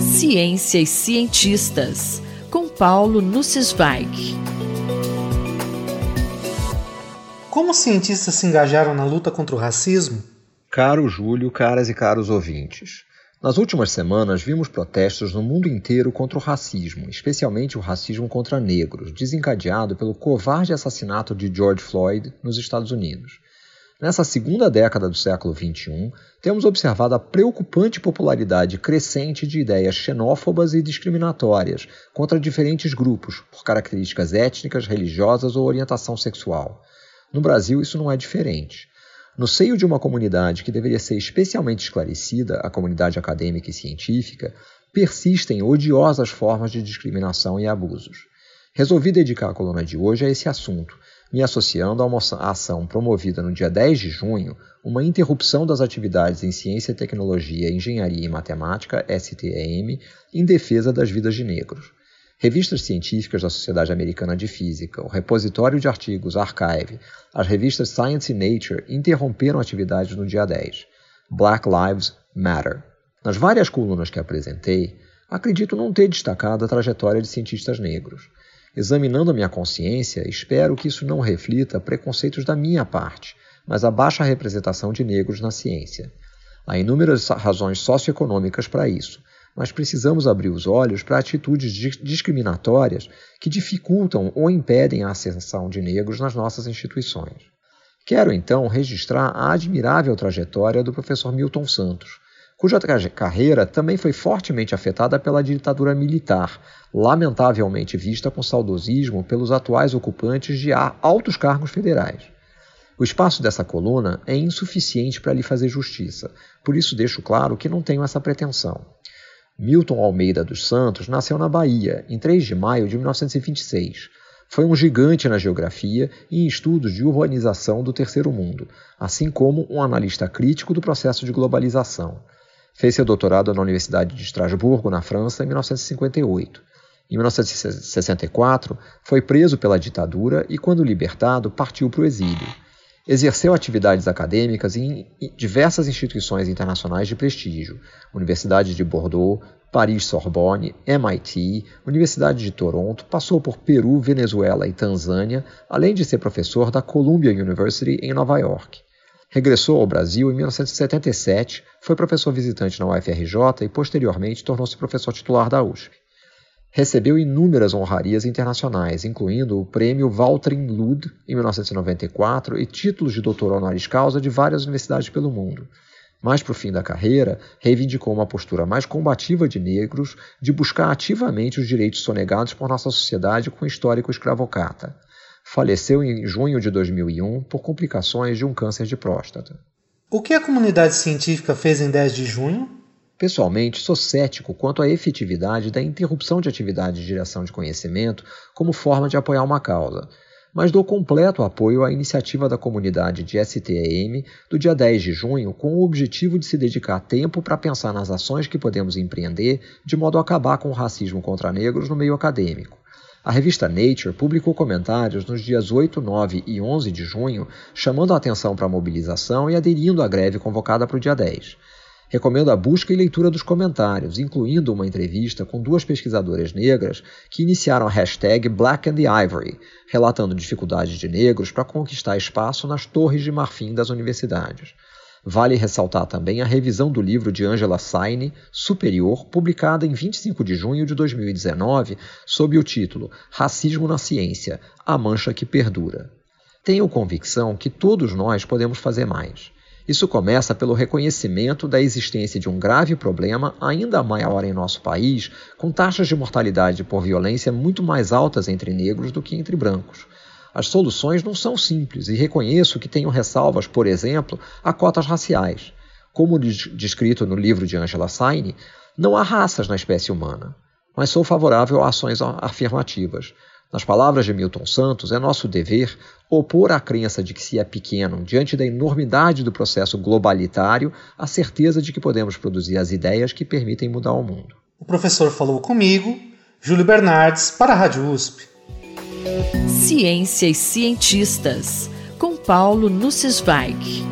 Ciência e cientistas, com Paulo Nussweig. Como cientistas se engajaram na luta contra o racismo? Caro Júlio, caras e caros ouvintes. Nas últimas semanas, vimos protestos no mundo inteiro contra o racismo, especialmente o racismo contra negros, desencadeado pelo covarde assassinato de George Floyd nos Estados Unidos. Nessa segunda década do século XXI, temos observado a preocupante popularidade crescente de ideias xenófobas e discriminatórias contra diferentes grupos, por características étnicas, religiosas ou orientação sexual. No Brasil, isso não é diferente. No seio de uma comunidade que deveria ser especialmente esclarecida, a comunidade acadêmica e científica, persistem odiosas formas de discriminação e abusos. Resolvi dedicar a coluna de hoje a esse assunto, me associando a uma ação promovida no dia 10 de junho, uma interrupção das atividades em Ciência, Tecnologia, Engenharia e Matemática, STEM, em defesa das vidas de negros revistas científicas da Sociedade Americana de Física, o repositório de artigos Archive, as revistas Science e Nature interromperam atividades no dia 10. Black Lives Matter. Nas várias colunas que apresentei, acredito não ter destacado a trajetória de cientistas negros. Examinando a minha consciência, espero que isso não reflita preconceitos da minha parte, mas a baixa representação de negros na ciência. Há inúmeras razões socioeconômicas para isso, mas precisamos abrir os olhos para atitudes discriminatórias que dificultam ou impedem a ascensão de negros nas nossas instituições. Quero então registrar a admirável trajetória do professor Milton Santos, cuja carreira também foi fortemente afetada pela ditadura militar, lamentavelmente vista com saudosismo pelos atuais ocupantes de altos cargos federais. O espaço dessa coluna é insuficiente para lhe fazer justiça, por isso deixo claro que não tenho essa pretensão. Milton Almeida dos Santos nasceu na Bahia, em 3 de maio de 1926. Foi um gigante na geografia e em estudos de urbanização do Terceiro Mundo, assim como um analista crítico do processo de globalização. Fez seu doutorado na Universidade de Estrasburgo, na França, em 1958. Em 1964, foi preso pela ditadura e, quando libertado, partiu para o exílio. Exerceu atividades acadêmicas em diversas instituições internacionais de prestígio, Universidade de Bordeaux, Paris Sorbonne, MIT, Universidade de Toronto, passou por Peru, Venezuela e Tanzânia, além de ser professor da Columbia University em Nova York. Regressou ao Brasil em 1977, foi professor visitante na UFRJ e posteriormente tornou-se professor titular da USP. Recebeu inúmeras honrarias internacionais, incluindo o prêmio Waltrin Lud em 1994 e títulos de doutor honoris causa de várias universidades pelo mundo. Mais para o fim da carreira, reivindicou uma postura mais combativa de negros, de buscar ativamente os direitos sonegados por nossa sociedade com o histórico escravocata. Faleceu em junho de 2001 por complicações de um câncer de próstata. O que a comunidade científica fez em 10 de junho? Pessoalmente, sou cético quanto à efetividade da interrupção de atividade de geração de conhecimento como forma de apoiar uma causa, mas dou completo apoio à iniciativa da comunidade de STEM do dia 10 de junho com o objetivo de se dedicar tempo para pensar nas ações que podemos empreender de modo a acabar com o racismo contra negros no meio acadêmico. A revista Nature publicou comentários nos dias 8, 9 e 11 de junho chamando a atenção para a mobilização e aderindo à greve convocada para o dia 10. Recomendo a busca e leitura dos comentários, incluindo uma entrevista com duas pesquisadoras negras que iniciaram a hashtag Black and the Ivory, relatando dificuldades de negros para conquistar espaço nas torres de marfim das universidades. Vale ressaltar também a revisão do livro de Angela Saine, Superior, publicada em 25 de junho de 2019, sob o título Racismo na Ciência A Mancha que Perdura. Tenho convicção que todos nós podemos fazer mais. Isso começa pelo reconhecimento da existência de um grave problema ainda maior em nosso país, com taxas de mortalidade por violência muito mais altas entre negros do que entre brancos. As soluções não são simples e reconheço que tenho ressalvas, por exemplo, a cotas raciais. Como descrito no livro de Angela Saine, não há raças na espécie humana, mas sou favorável a ações afirmativas. Nas palavras de Milton Santos, é nosso dever opor à crença de que se é pequeno, diante da enormidade do processo globalitário, a certeza de que podemos produzir as ideias que permitem mudar o mundo. O professor falou comigo, Júlio Bernardes, para a Rádio USP. Ciência e cientistas, com Paulo Nussweig.